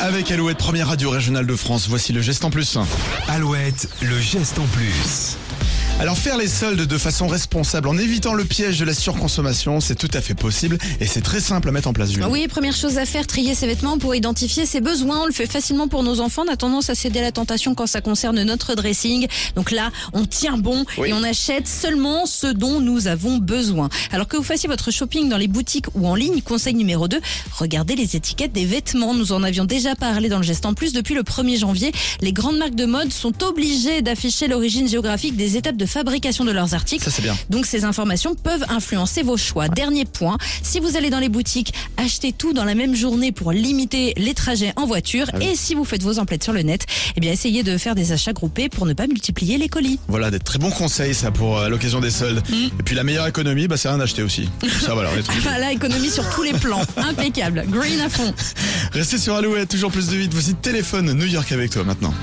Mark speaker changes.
Speaker 1: avec Alouette, première radio régionale de France. Voici le geste en plus.
Speaker 2: Alouette, le geste en plus.
Speaker 1: Alors faire les soldes de façon responsable en évitant le piège de la surconsommation, c'est tout à fait possible et c'est très simple à mettre en place. Julie.
Speaker 3: Oui, première chose à faire, trier ses vêtements pour identifier ses besoins. On le fait facilement pour nos enfants. On a tendance à céder à la tentation quand ça concerne notre dressing. Donc là, on tient bon
Speaker 1: Oui.
Speaker 3: et on achète seulement ce dont nous avons besoin. Alors que vous fassiez votre shopping dans les boutiques ou en ligne, conseil numéro 2, regardez les étiquettes des vêtements. Nous en avions déjà parlé dans le geste en plus. Depuis le 1er janvier, les grandes marques de mode sont obligées d'afficher l'origine géographique des étapes de fabrication de leurs articles.
Speaker 1: Ça c'est bien.
Speaker 3: Donc ces informations peuvent influencer vos choix. Dernier point, si vous allez dans les boutiques, achetez tout dans la même journée pour limiter les trajets en voiture.
Speaker 1: Ah oui.
Speaker 3: Et si vous faites vos emplettes sur le net, eh bien essayez de faire des achats groupés pour ne pas multiplier les colis.
Speaker 1: Voilà, des très bons conseils ça pour euh, l'occasion des soldes.
Speaker 3: Mm.
Speaker 1: Et puis la meilleure économie, bah, c'est rien d'acheter aussi. Ça voilà, on est
Speaker 3: économie sur tous les plans. Impeccable. Green à fond.
Speaker 1: Restez sur Alouette, toujours plus de vite. Voici téléphone New York avec toi maintenant.